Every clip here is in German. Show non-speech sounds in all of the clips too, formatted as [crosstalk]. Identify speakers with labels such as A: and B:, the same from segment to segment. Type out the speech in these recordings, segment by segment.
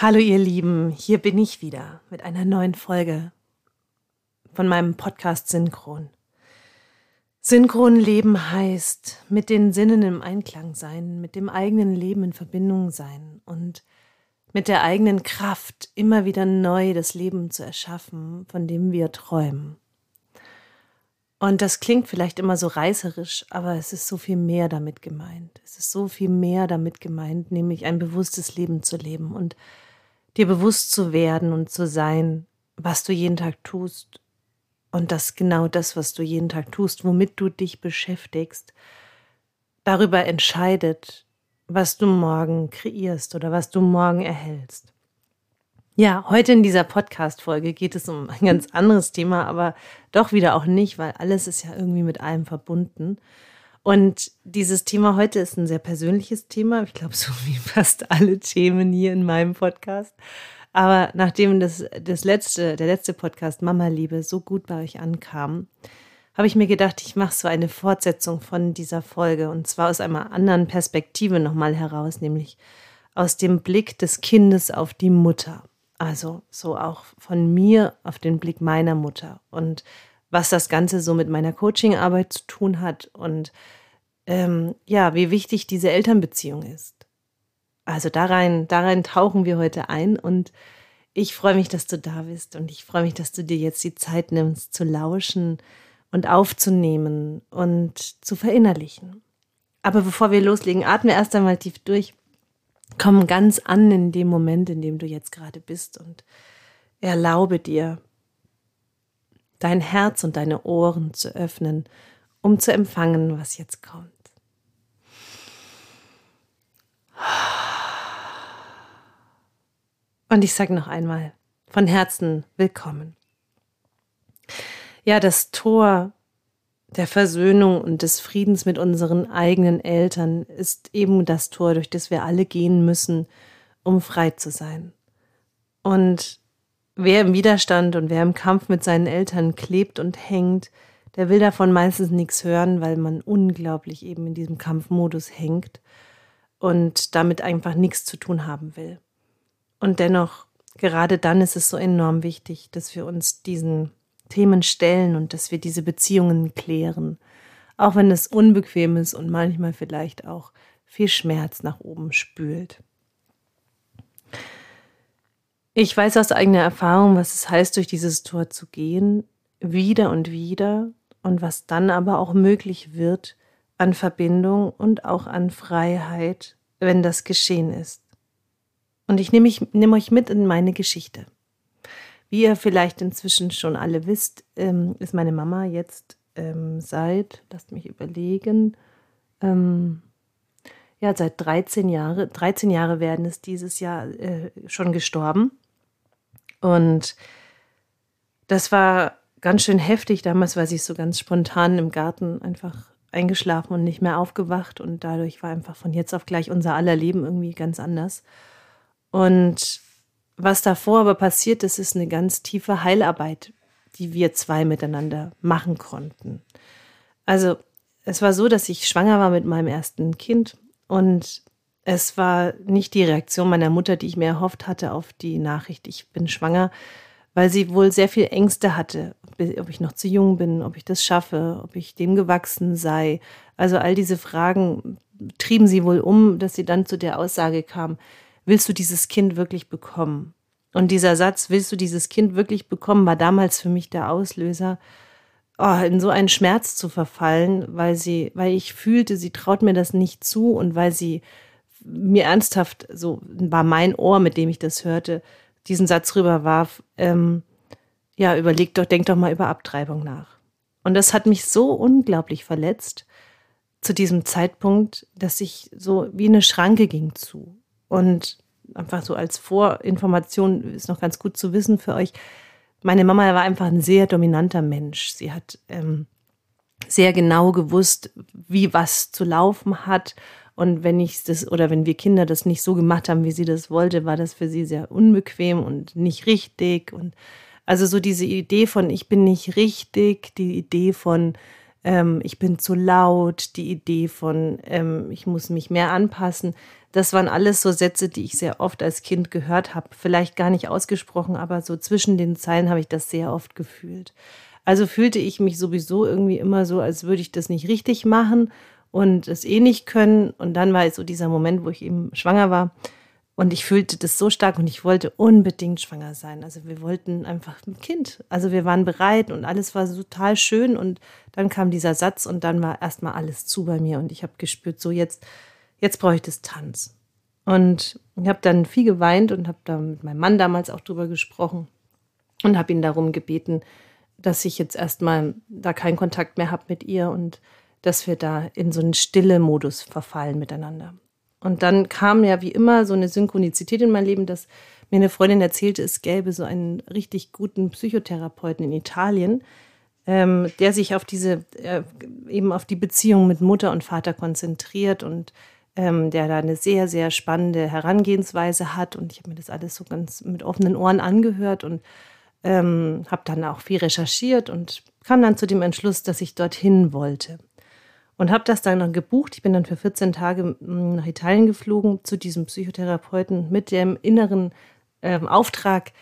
A: Hallo ihr Lieben, hier bin ich wieder mit einer neuen Folge von meinem Podcast Synchron. Synchron Leben heißt mit den Sinnen im Einklang sein, mit dem eigenen Leben in Verbindung sein und mit der eigenen Kraft immer wieder neu das Leben zu erschaffen, von dem wir träumen. Und das klingt vielleicht immer so reißerisch, aber es ist so viel mehr damit gemeint. Es ist so viel mehr damit gemeint, nämlich ein bewusstes Leben zu leben und dir bewusst zu werden und zu sein, was du jeden Tag tust und dass genau das, was du jeden Tag tust, womit du dich beschäftigst, darüber entscheidet, was du morgen kreierst oder was du morgen erhältst. Ja, heute in dieser Podcast-Folge geht es um ein ganz anderes Thema, aber doch wieder auch nicht, weil alles ist ja irgendwie mit allem verbunden. Und dieses Thema heute ist ein sehr persönliches Thema. Ich glaube, so wie fast alle Themen hier in meinem Podcast. Aber nachdem das, das letzte, der letzte Podcast Mama Liebe so gut bei euch ankam, habe ich mir gedacht, ich mache so eine Fortsetzung von dieser Folge und zwar aus einer anderen Perspektive nochmal heraus, nämlich aus dem Blick des Kindes auf die Mutter. Also so auch von mir auf den Blick meiner Mutter und was das Ganze so mit meiner Coachingarbeit zu tun hat und ähm, ja, wie wichtig diese Elternbeziehung ist. Also darein, darein tauchen wir heute ein und ich freue mich, dass du da bist und ich freue mich, dass du dir jetzt die Zeit nimmst, zu lauschen und aufzunehmen und zu verinnerlichen. Aber bevor wir loslegen, atme erst einmal tief durch, komm ganz an in dem Moment, in dem du jetzt gerade bist und erlaube dir, dein Herz und deine Ohren zu öffnen, um zu empfangen, was jetzt kommt. Und ich sage noch einmal, von Herzen willkommen. Ja, das Tor der Versöhnung und des Friedens mit unseren eigenen Eltern ist eben das Tor, durch das wir alle gehen müssen, um frei zu sein. Und wer im Widerstand und wer im Kampf mit seinen Eltern klebt und hängt, der will davon meistens nichts hören, weil man unglaublich eben in diesem Kampfmodus hängt und damit einfach nichts zu tun haben will. Und dennoch, gerade dann ist es so enorm wichtig, dass wir uns diesen Themen stellen und dass wir diese Beziehungen klären, auch wenn es unbequem ist und manchmal vielleicht auch viel Schmerz nach oben spült. Ich weiß aus eigener Erfahrung, was es heißt, durch dieses Tor zu gehen, wieder und wieder, und was dann aber auch möglich wird an Verbindung und auch an Freiheit, wenn das geschehen ist. Und ich nehme, ich nehme euch mit in meine Geschichte. Wie ihr vielleicht inzwischen schon alle wisst, ähm, ist meine Mama jetzt ähm, seit, lasst mich überlegen, ähm, ja, seit 13 Jahre, 13 Jahre werden es dieses Jahr äh, schon gestorben. Und das war ganz schön heftig. Damals war sie so ganz spontan im Garten einfach eingeschlafen und nicht mehr aufgewacht. Und dadurch war einfach von jetzt auf gleich unser aller Leben irgendwie ganz anders. Und was davor aber passiert ist, ist eine ganz tiefe Heilarbeit, die wir zwei miteinander machen konnten. Also es war so, dass ich schwanger war mit meinem ersten Kind und es war nicht die Reaktion meiner Mutter, die ich mir erhofft hatte auf die Nachricht, ich bin schwanger, weil sie wohl sehr viel Ängste hatte, ob ich noch zu jung bin, ob ich das schaffe, ob ich dem gewachsen sei. Also all diese Fragen trieben sie wohl um, dass sie dann zu der Aussage kam, willst du dieses Kind wirklich bekommen? Und dieser Satz, willst du dieses Kind wirklich bekommen, war damals für mich der Auslöser, oh, in so einen Schmerz zu verfallen, weil sie, weil ich fühlte, sie traut mir das nicht zu und weil sie mir ernsthaft, so war mein Ohr, mit dem ich das hörte, diesen Satz rüberwarf, ähm, ja, überleg doch, denk doch mal über Abtreibung nach. Und das hat mich so unglaublich verletzt zu diesem Zeitpunkt, dass ich so wie eine Schranke ging zu. Und einfach so als Vorinformation ist noch ganz gut zu wissen für euch. Meine Mama war einfach ein sehr dominanter Mensch. Sie hat ähm, sehr genau gewusst, wie was zu laufen hat. Und wenn ich das oder wenn wir Kinder das nicht so gemacht haben, wie sie das wollte, war das für sie sehr unbequem und nicht richtig. Und also so diese Idee von ich bin nicht richtig, die Idee von ähm, ich bin zu laut, die Idee von ähm, ich muss mich mehr anpassen, Das waren alles so Sätze, die ich sehr oft als Kind gehört habe. Vielleicht gar nicht ausgesprochen, aber so zwischen den Zeilen habe ich das sehr oft gefühlt. Also fühlte ich mich sowieso irgendwie immer so, als würde ich das nicht richtig machen und es eh nicht können. Und dann war es so dieser Moment, wo ich eben schwanger war. Und ich fühlte das so stark und ich wollte unbedingt schwanger sein. Also wir wollten einfach ein Kind. Also wir waren bereit und alles war so total schön. Und dann kam dieser Satz und dann war erstmal alles zu bei mir. Und ich habe gespürt, so jetzt, jetzt brauche ich das Tanz. Und ich habe dann viel geweint und habe da mit meinem Mann damals auch drüber gesprochen und habe ihn darum gebeten, dass ich jetzt erstmal da keinen Kontakt mehr habe mit ihr und dass wir da in so einen stille Modus verfallen miteinander. Und dann kam ja wie immer so eine Synchronizität in mein Leben, dass mir eine Freundin erzählte, es gäbe so einen richtig guten Psychotherapeuten in Italien, ähm, der sich auf diese, äh, eben auf die Beziehung mit Mutter und Vater konzentriert und ähm, der da eine sehr, sehr spannende Herangehensweise hat. Und ich habe mir das alles so ganz mit offenen Ohren angehört und ähm, habe dann auch viel recherchiert und kam dann zu dem Entschluss, dass ich dorthin wollte. Und habe das dann gebucht. Ich bin dann für 14 Tage nach Italien geflogen zu diesem Psychotherapeuten mit dem inneren ähm, Auftrag,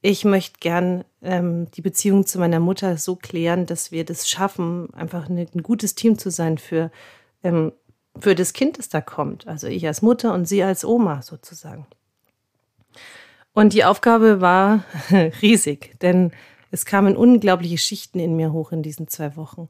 A: ich möchte gern ähm, die Beziehung zu meiner Mutter so klären, dass wir das schaffen, einfach eine, ein gutes Team zu sein für, ähm, für das Kind, das da kommt. Also ich als Mutter und sie als Oma sozusagen. Und die Aufgabe war [laughs] riesig, denn es kamen unglaubliche Schichten in mir hoch in diesen zwei Wochen.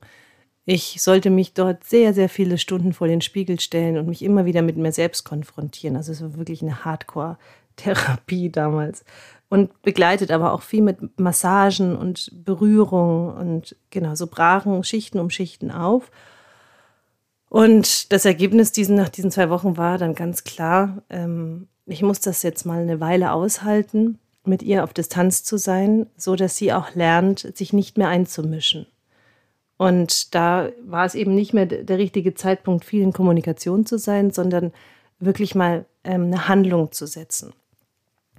A: Ich sollte mich dort sehr, sehr viele Stunden vor den Spiegel stellen und mich immer wieder mit mir selbst konfrontieren. Also es war wirklich eine Hardcore-Therapie [laughs] damals. Und begleitet aber auch viel mit Massagen und Berührung und genau, so brachen Schichten um Schichten auf. Und das Ergebnis diesen, nach diesen zwei Wochen war dann ganz klar, ähm, ich muss das jetzt mal eine Weile aushalten, mit ihr auf Distanz zu sein, so dass sie auch lernt, sich nicht mehr einzumischen. Und da war es eben nicht mehr der richtige Zeitpunkt, viel in Kommunikation zu sein, sondern wirklich mal ähm, eine Handlung zu setzen.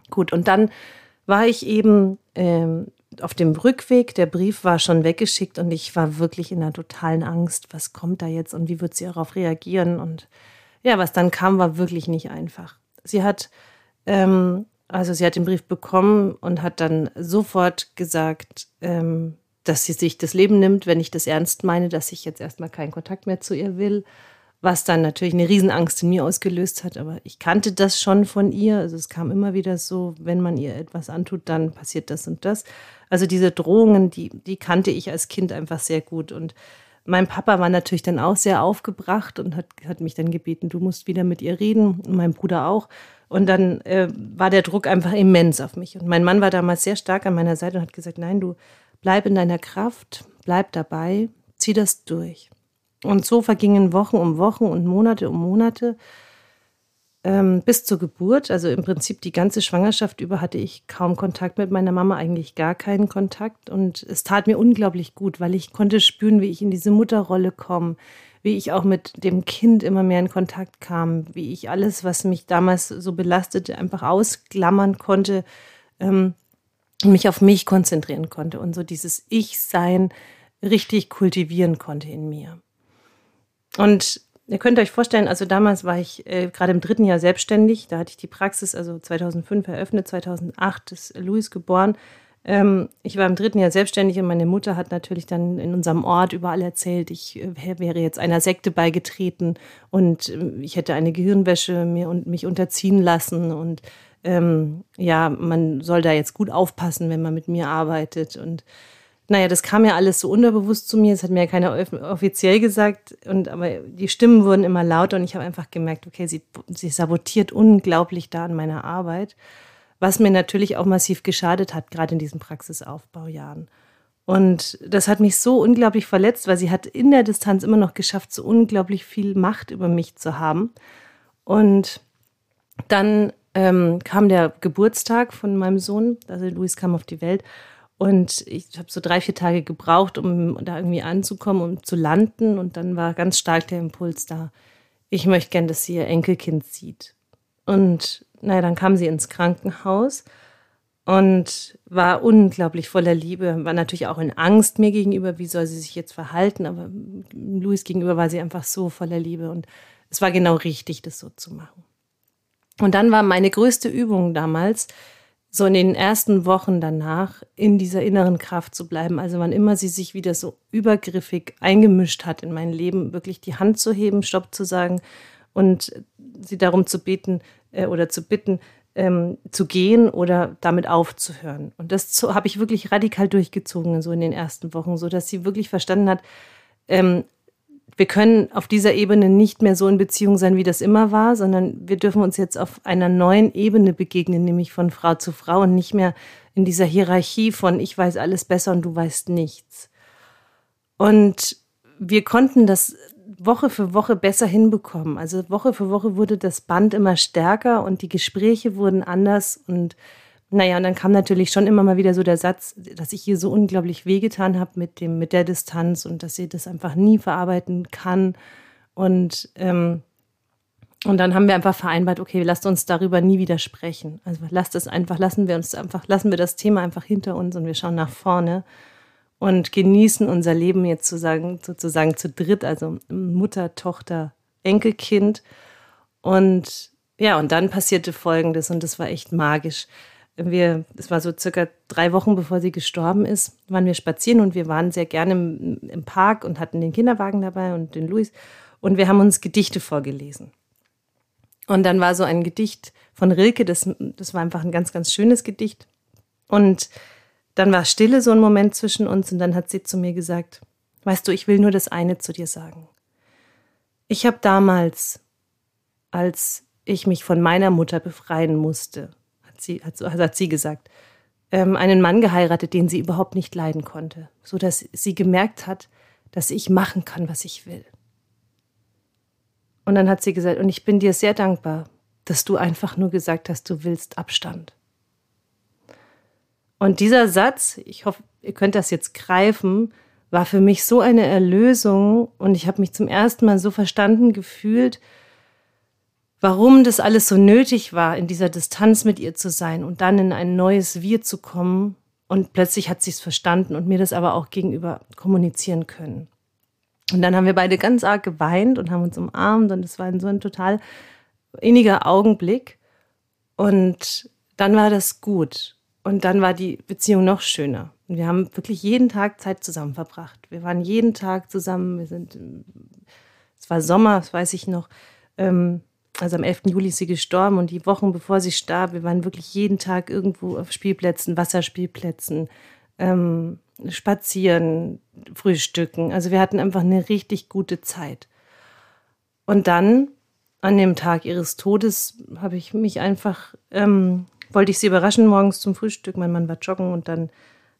A: Gut, und dann war ich eben ähm, auf dem Rückweg. Der Brief war schon weggeschickt und ich war wirklich in einer totalen Angst. Was kommt da jetzt und wie wird sie darauf reagieren? Und ja, was dann kam, war wirklich nicht einfach. Sie hat, ähm, also sie hat den Brief bekommen und hat dann sofort gesagt, ähm, dass sie sich das Leben nimmt, wenn ich das ernst meine, dass ich jetzt erstmal keinen Kontakt mehr zu ihr will. Was dann natürlich eine Riesenangst in mir ausgelöst hat, aber ich kannte das schon von ihr. Also es kam immer wieder so, wenn man ihr etwas antut, dann passiert das und das. Also diese Drohungen, die, die kannte ich als Kind einfach sehr gut. Und mein Papa war natürlich dann auch sehr aufgebracht und hat, hat mich dann gebeten, du musst wieder mit ihr reden und mein Bruder auch. Und dann äh, war der Druck einfach immens auf mich. Und mein Mann war damals sehr stark an meiner Seite und hat gesagt, nein, du bleib in deiner Kraft, bleib dabei, zieh das durch. Und so vergingen Wochen um Wochen und Monate um Monate ähm, bis zur Geburt. Also im Prinzip die ganze Schwangerschaft über hatte ich kaum Kontakt mit meiner Mama, eigentlich gar keinen Kontakt. Und es tat mir unglaublich gut, weil ich konnte spüren, wie ich in diese Mutterrolle komme, wie ich auch mit dem Kind immer mehr in Kontakt kam, wie ich alles, was mich damals so belastete, einfach ausklammern konnte, ähm, mich auf mich konzentrieren konnte und so dieses Ich-Sein richtig kultivieren konnte in mir. Und Ihr könnt euch vorstellen, also damals war ich äh, gerade im dritten Jahr selbstständig. Da hatte ich die Praxis, also 2005 eröffnet, 2008 ist Luis geboren. Ähm, ich war im dritten Jahr selbstständig und meine Mutter hat natürlich dann in unserem Ort überall erzählt, ich äh, wäre jetzt einer Sekte beigetreten und äh, ich hätte eine Gehirnwäsche mir und mich unterziehen lassen und ähm, ja, man soll da jetzt gut aufpassen, wenn man mit mir arbeitet und naja, das kam ja alles so unterbewusst zu mir. Das hat mir ja keiner offiziell gesagt. Und aber die Stimmen wurden immer lauter und ich habe einfach gemerkt, okay, sie, sie sabotiert unglaublich da an meiner Arbeit, was mir natürlich auch massiv geschadet hat, gerade in diesen Praxisaufbaujahren. Und das hat mich so unglaublich verletzt, weil sie hat in der Distanz immer noch geschafft, so unglaublich viel Macht über mich zu haben. Und dann ähm, kam der Geburtstag von meinem Sohn, also Luis kam auf die Welt. Und ich habe so drei, vier Tage gebraucht, um da irgendwie anzukommen, um zu landen. Und dann war ganz stark der Impuls da, ich möchte gern, dass sie ihr Enkelkind sieht. Und naja, dann kam sie ins Krankenhaus und war unglaublich voller Liebe, war natürlich auch in Angst mir gegenüber, wie soll sie sich jetzt verhalten, aber Luis gegenüber war sie einfach so voller Liebe und es war genau richtig, das so zu machen. Und dann war meine größte Übung damals, so in den ersten Wochen danach in dieser inneren Kraft zu bleiben. Also wann immer sie sich wieder so übergriffig eingemischt hat in mein Leben, wirklich die Hand zu heben, Stopp zu sagen und sie darum zu beten äh, oder zu bitten, ähm, zu gehen oder damit aufzuhören. Und das habe ich wirklich radikal durchgezogen, so in den ersten Wochen, so dass sie wirklich verstanden hat, ähm, wir können auf dieser Ebene nicht mehr so in Beziehung sein, wie das immer war, sondern wir dürfen uns jetzt auf einer neuen Ebene begegnen, nämlich von Frau zu Frau und nicht mehr in dieser Hierarchie von ich weiß alles besser und du weißt nichts. Und wir konnten das Woche für Woche besser hinbekommen. Also Woche für Woche wurde das Band immer stärker und die Gespräche wurden anders und naja, und dann kam natürlich schon immer mal wieder so der Satz, dass ich ihr so unglaublich wehgetan habe mit mit der Distanz und dass sie das einfach nie verarbeiten kann. Und, ähm, und dann haben wir einfach vereinbart, okay, lasst uns darüber nie wieder sprechen. Also lasst es einfach, lassen wir uns einfach, lassen wir das Thema einfach hinter uns und wir schauen nach vorne und genießen unser Leben jetzt sozusagen, sozusagen zu dritt, also Mutter, Tochter, Enkelkind. Und ja, und dann passierte Folgendes und das war echt magisch wir, es war so circa drei Wochen bevor sie gestorben ist, waren wir spazieren und wir waren sehr gerne im, im Park und hatten den Kinderwagen dabei und den Luis und wir haben uns Gedichte vorgelesen. Und dann war so ein Gedicht von Rilke, das, das war einfach ein ganz, ganz schönes Gedicht. Und dann war Stille so ein Moment zwischen uns und dann hat sie zu mir gesagt, weißt du, ich will nur das eine zu dir sagen. Ich habe damals, als ich mich von meiner Mutter befreien musste, sie, hat, hat sie gesagt, ähm, einen Mann geheiratet, den sie überhaupt nicht leiden konnte, so dass sie gemerkt hat, dass ich machen kann, was ich will. Und dann hat sie gesagt, und ich bin dir sehr dankbar, dass du einfach nur gesagt hast, du willst Abstand. Und dieser Satz, ich hoffe, ihr könnt das jetzt greifen, war für mich so eine Erlösung und ich habe mich zum ersten Mal so verstanden gefühlt, warum das alles so nötig war, in dieser Distanz mit ihr zu sein und dann in ein neues Wir zu kommen. Und plötzlich hat sie es verstanden und mir das aber auch gegenüber kommunizieren können. Und dann haben wir beide ganz arg geweint und haben uns umarmt und es war so ein total inniger Augenblick. Und dann war das gut. Und dann war die Beziehung noch schöner. Und wir haben wirklich jeden Tag Zeit zusammen verbracht. Wir waren jeden Tag zusammen. Wir sind, es war Sommer, das weiß ich noch. Ähm, also am 11. Juli ist sie gestorben und die Wochen bevor sie starb, wir waren wirklich jeden Tag irgendwo auf Spielplätzen, Wasserspielplätzen, ähm, spazieren, frühstücken. Also wir hatten einfach eine richtig gute Zeit. Und dann, an dem Tag ihres Todes, habe ich mich einfach, ähm, wollte ich sie überraschen morgens zum Frühstück. Mein Mann war joggen und dann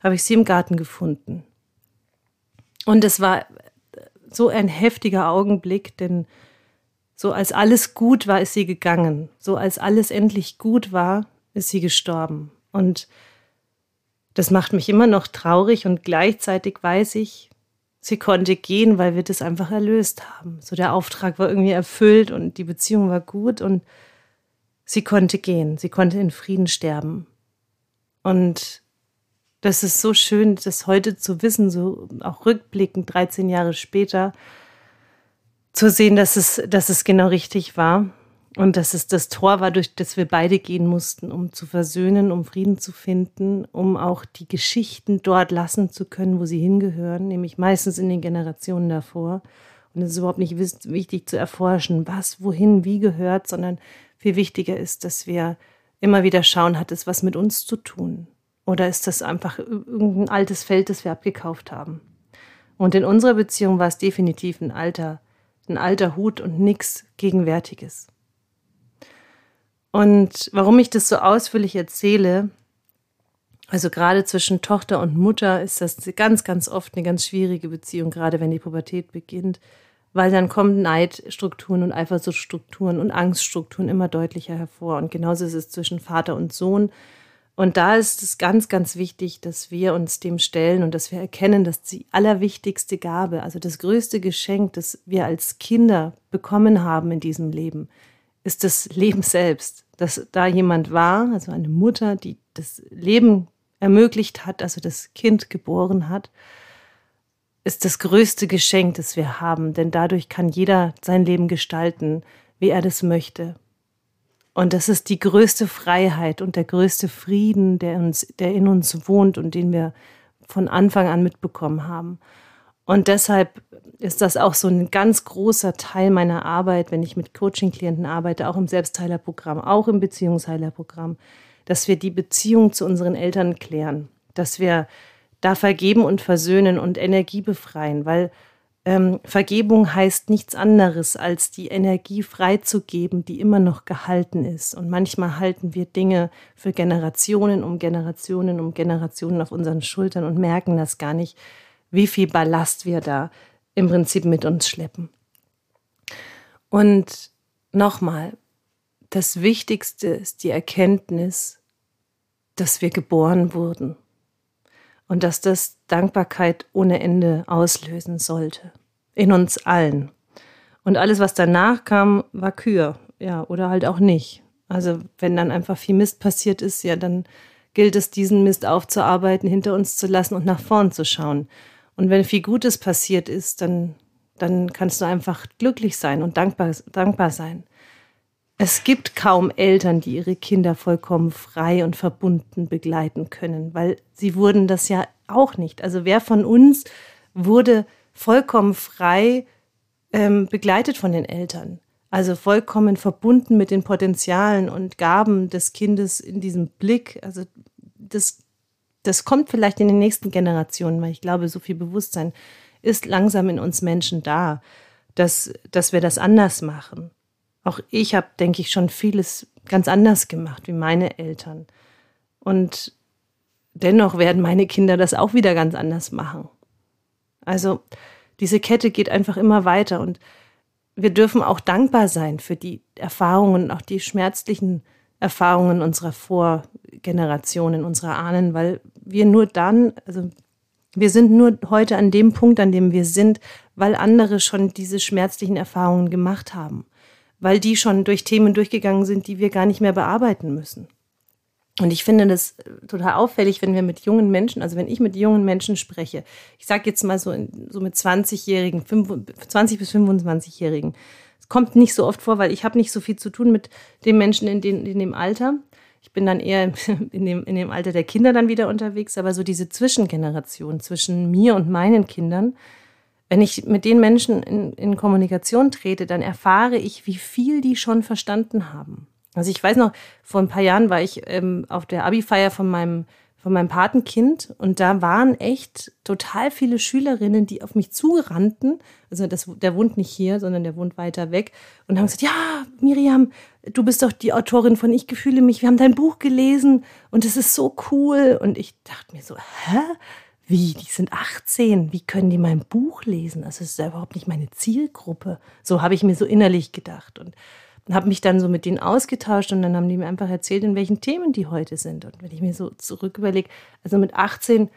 A: habe ich sie im Garten gefunden. Und es war so ein heftiger Augenblick, denn so als alles gut war, ist sie gegangen. So als alles endlich gut war, ist sie gestorben. Und das macht mich immer noch traurig und gleichzeitig weiß ich, sie konnte gehen, weil wir das einfach erlöst haben. So der Auftrag war irgendwie erfüllt und die Beziehung war gut und sie konnte gehen. Sie konnte in Frieden sterben. Und das ist so schön, das heute zu wissen, so auch rückblickend 13 Jahre später, zu sehen, dass es, dass es genau richtig war und dass es das Tor war, durch das wir beide gehen mussten, um zu versöhnen, um Frieden zu finden, um auch die Geschichten dort lassen zu können, wo sie hingehören, nämlich meistens in den Generationen davor. Und es ist überhaupt nicht wichtig zu erforschen, was, wohin, wie gehört, sondern viel wichtiger ist, dass wir immer wieder schauen, hat es was mit uns zu tun? Oder ist das einfach irgendein altes Feld, das wir abgekauft haben? Und in unserer Beziehung war es definitiv ein alter ein alter Hut und nichts Gegenwärtiges. Und warum ich das so ausführlich erzähle, also gerade zwischen Tochter und Mutter ist das ganz, ganz oft eine ganz schwierige Beziehung, gerade wenn die Pubertät beginnt, weil dann kommen Neidstrukturen und Eifersuchtstrukturen und Angststrukturen immer deutlicher hervor. Und genauso ist es zwischen Vater und Sohn. Und da ist es ganz, ganz wichtig, dass wir uns dem stellen und dass wir erkennen, dass die allerwichtigste Gabe, also das größte Geschenk, das wir als Kinder bekommen haben in diesem Leben, ist das Leben selbst. Dass da jemand war, also eine Mutter, die das Leben ermöglicht hat, also das Kind geboren hat, ist das größte Geschenk, das wir haben. Denn dadurch kann jeder sein Leben gestalten, wie er das möchte. Und das ist die größte Freiheit und der größte Frieden, der, uns, der in uns wohnt und den wir von Anfang an mitbekommen haben. Und deshalb ist das auch so ein ganz großer Teil meiner Arbeit, wenn ich mit Coaching-Klienten arbeite, auch im Selbstheilerprogramm, auch im Beziehungsheilerprogramm, dass wir die Beziehung zu unseren Eltern klären, dass wir da vergeben und versöhnen und Energie befreien, weil ähm, Vergebung heißt nichts anderes, als die Energie freizugeben, die immer noch gehalten ist. Und manchmal halten wir Dinge für Generationen um Generationen um Generationen auf unseren Schultern und merken das gar nicht, wie viel Ballast wir da im Prinzip mit uns schleppen. Und nochmal, das Wichtigste ist die Erkenntnis, dass wir geboren wurden und dass das Dankbarkeit ohne Ende auslösen sollte. In uns allen. Und alles, was danach kam, war Kür. Ja, oder halt auch nicht. Also, wenn dann einfach viel Mist passiert ist, ja, dann gilt es, diesen Mist aufzuarbeiten, hinter uns zu lassen und nach vorn zu schauen. Und wenn viel Gutes passiert ist, dann, dann kannst du einfach glücklich sein und dankbar, dankbar sein. Es gibt kaum Eltern, die ihre Kinder vollkommen frei und verbunden begleiten können, weil sie wurden das ja auch nicht. Also wer von uns wurde vollkommen frei ähm, begleitet von den Eltern? Also vollkommen verbunden mit den Potenzialen und Gaben des Kindes in diesem Blick. Also das, das kommt vielleicht in den nächsten Generationen, weil ich glaube, so viel Bewusstsein ist langsam in uns Menschen da, dass, dass wir das anders machen. Auch ich habe, denke ich, schon vieles ganz anders gemacht wie meine Eltern. Und dennoch werden meine Kinder das auch wieder ganz anders machen. Also diese Kette geht einfach immer weiter und wir dürfen auch dankbar sein für die Erfahrungen, auch die schmerzlichen Erfahrungen unserer Vorgenerationen, unserer Ahnen, weil wir nur dann, also wir sind nur heute an dem Punkt, an dem wir sind, weil andere schon diese schmerzlichen Erfahrungen gemacht haben weil die schon durch Themen durchgegangen sind, die wir gar nicht mehr bearbeiten müssen. Und ich finde das total auffällig, wenn wir mit jungen Menschen, also wenn ich mit jungen Menschen spreche, ich sage jetzt mal so, so mit 20-Jährigen, 20 bis 25-Jährigen, es kommt nicht so oft vor, weil ich habe nicht so viel zu tun mit den Menschen in, den, in dem Alter. Ich bin dann eher [laughs] in dem, in dem Alter der Kinder dann wieder unterwegs, aber so diese Zwischengeneration zwischen mir und meinen Kindern, wenn ich mit den Menschen in, in Kommunikation trete, dann erfahre ich, wie viel die schon verstanden haben. Also ich weiß noch, vor ein paar Jahren war ich ähm, auf der Abi-Feier von meinem, von meinem Patenkind und da waren echt total viele Schülerinnen, die auf mich zurannten. Also das, der wohnt nicht hier, sondern der wohnt weiter weg und haben gesagt, ja, Miriam, du bist doch die Autorin von Ich gefühle mich, wir haben dein Buch gelesen und es ist so cool. Und ich dachte mir so, hä? Wie, die sind 18, wie können die mein Buch lesen? Also es ist ja überhaupt nicht meine Zielgruppe. So habe ich mir so innerlich gedacht und habe mich dann so mit denen ausgetauscht und dann haben die mir einfach erzählt, in welchen Themen die heute sind. Und wenn ich mir so zurück überlege, also mit 18,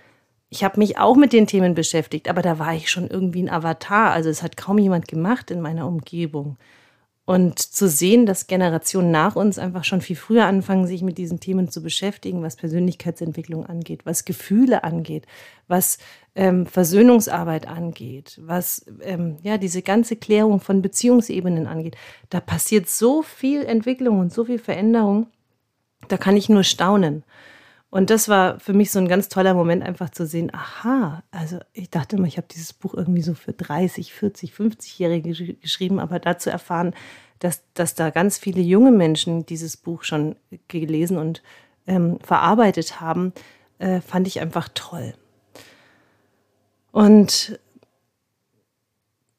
A: ich habe mich auch mit den Themen beschäftigt, aber da war ich schon irgendwie ein Avatar. Also es hat kaum jemand gemacht in meiner Umgebung. Und zu sehen, dass Generationen nach uns einfach schon viel früher anfangen, sich mit diesen Themen zu beschäftigen, was Persönlichkeitsentwicklung angeht, was Gefühle angeht, was ähm, Versöhnungsarbeit angeht, was ähm, ja diese ganze Klärung von Beziehungsebenen angeht, da passiert so viel Entwicklung und so viel Veränderung. Da kann ich nur staunen. Und das war für mich so ein ganz toller Moment, einfach zu sehen, aha, also ich dachte immer, ich habe dieses Buch irgendwie so für 30, 40, 50-Jährige geschrieben, aber dazu erfahren, dass, dass da ganz viele junge Menschen dieses Buch schon gelesen und ähm, verarbeitet haben, äh, fand ich einfach toll. Und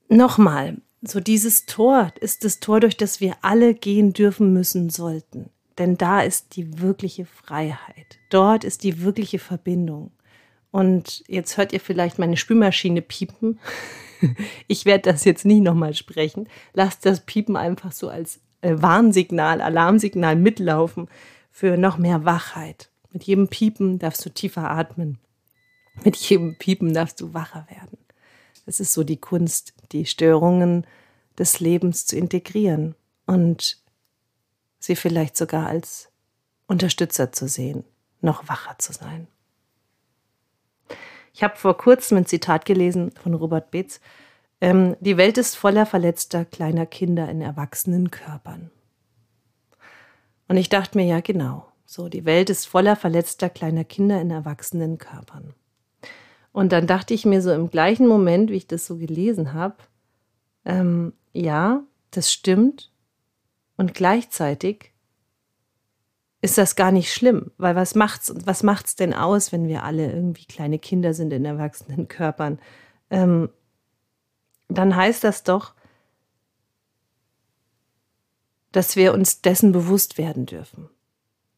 A: nochmal, so dieses Tor ist das Tor, durch das wir alle gehen dürfen müssen sollten. Denn da ist die wirkliche Freiheit. Dort ist die wirkliche Verbindung. Und jetzt hört ihr vielleicht meine Spülmaschine piepen. [laughs] Ich werde das jetzt nie nochmal sprechen. Lasst das Piepen einfach so als äh, Warnsignal, Alarmsignal mitlaufen für noch mehr Wachheit. Mit jedem Piepen darfst du tiefer atmen. Mit jedem Piepen darfst du wacher werden. Das ist so die Kunst, die Störungen des Lebens zu integrieren und sie vielleicht sogar als Unterstützer zu sehen, noch wacher zu sein. Ich habe vor kurzem ein Zitat gelesen von Robert Beetz. Ähm, die Welt ist voller verletzter kleiner Kinder in erwachsenen Körpern. Und ich dachte mir, ja, genau. So, die Welt ist voller verletzter kleiner Kinder in erwachsenen Körpern. Und dann dachte ich mir so im gleichen Moment, wie ich das so gelesen habe, ähm, ja, das stimmt. Und gleichzeitig ist das gar nicht schlimm, weil was macht's was macht's denn aus, wenn wir alle irgendwie kleine Kinder sind in erwachsenen Körpern? Ähm, dann heißt das doch, dass wir uns dessen bewusst werden dürfen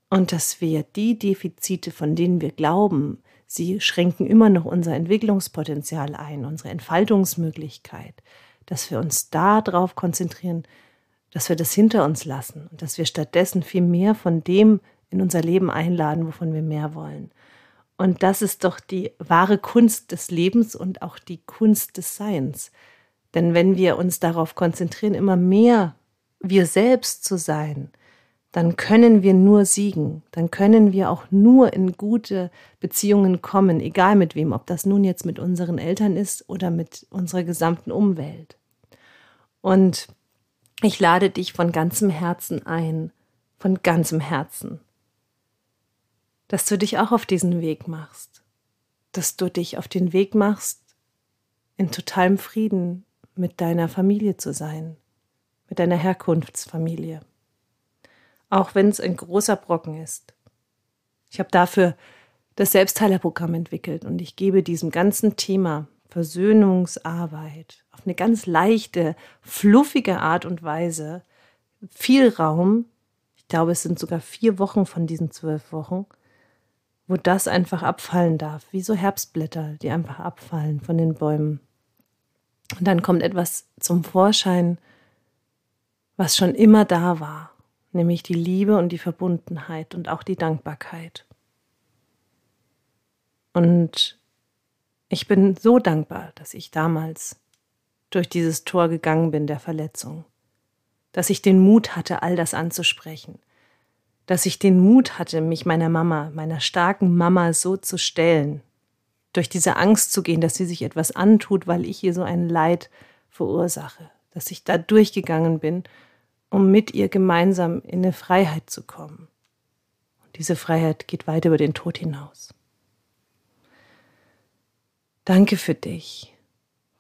A: und dass wir die Defizite, von denen wir glauben, sie schränken immer noch unser Entwicklungspotenzial ein, unsere Entfaltungsmöglichkeit, dass wir uns darauf konzentrieren, dass wir das hinter uns lassen und dass wir stattdessen viel mehr von dem in unser Leben einladen, wovon wir mehr wollen. Und das ist doch die wahre Kunst des Lebens und auch die Kunst des Seins. Denn wenn wir uns darauf konzentrieren, immer mehr wir selbst zu sein, dann können wir nur siegen, dann können wir auch nur in gute Beziehungen kommen, egal mit wem, ob das nun jetzt mit unseren Eltern ist oder mit unserer gesamten Umwelt. Und ich lade dich von ganzem Herzen ein, von ganzem Herzen, dass du dich auch auf diesen Weg machst, dass du dich auf den Weg machst, in totalem Frieden mit deiner Familie zu sein, mit deiner Herkunftsfamilie auch wenn es ein großer Brocken ist. Ich habe dafür das Selbstheilerprogramm entwickelt und ich gebe diesem ganzen Thema Versöhnungsarbeit auf eine ganz leichte, fluffige Art und Weise viel Raum. Ich glaube, es sind sogar vier Wochen von diesen zwölf Wochen, wo das einfach abfallen darf, wie so Herbstblätter, die einfach abfallen von den Bäumen. Und dann kommt etwas zum Vorschein, was schon immer da war nämlich die Liebe und die Verbundenheit und auch die Dankbarkeit. Und ich bin so dankbar, dass ich damals durch dieses Tor gegangen bin der Verletzung, dass ich den Mut hatte, all das anzusprechen, dass ich den Mut hatte, mich meiner Mama, meiner starken Mama so zu stellen, durch diese Angst zu gehen, dass sie sich etwas antut, weil ich ihr so ein Leid verursache, dass ich da durchgegangen bin um mit ihr gemeinsam in eine Freiheit zu kommen. Und diese Freiheit geht weit über den Tod hinaus. Danke für dich.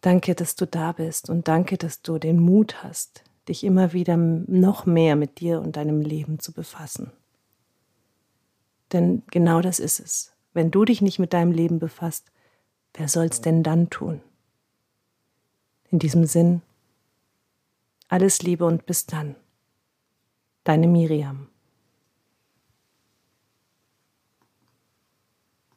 A: Danke, dass du da bist und danke, dass du den Mut hast, dich immer wieder noch mehr mit dir und deinem Leben zu befassen. Denn genau das ist es. Wenn du dich nicht mit deinem Leben befasst, wer soll's denn dann tun? In diesem Sinn, alles Liebe und bis dann. Deine Miriam.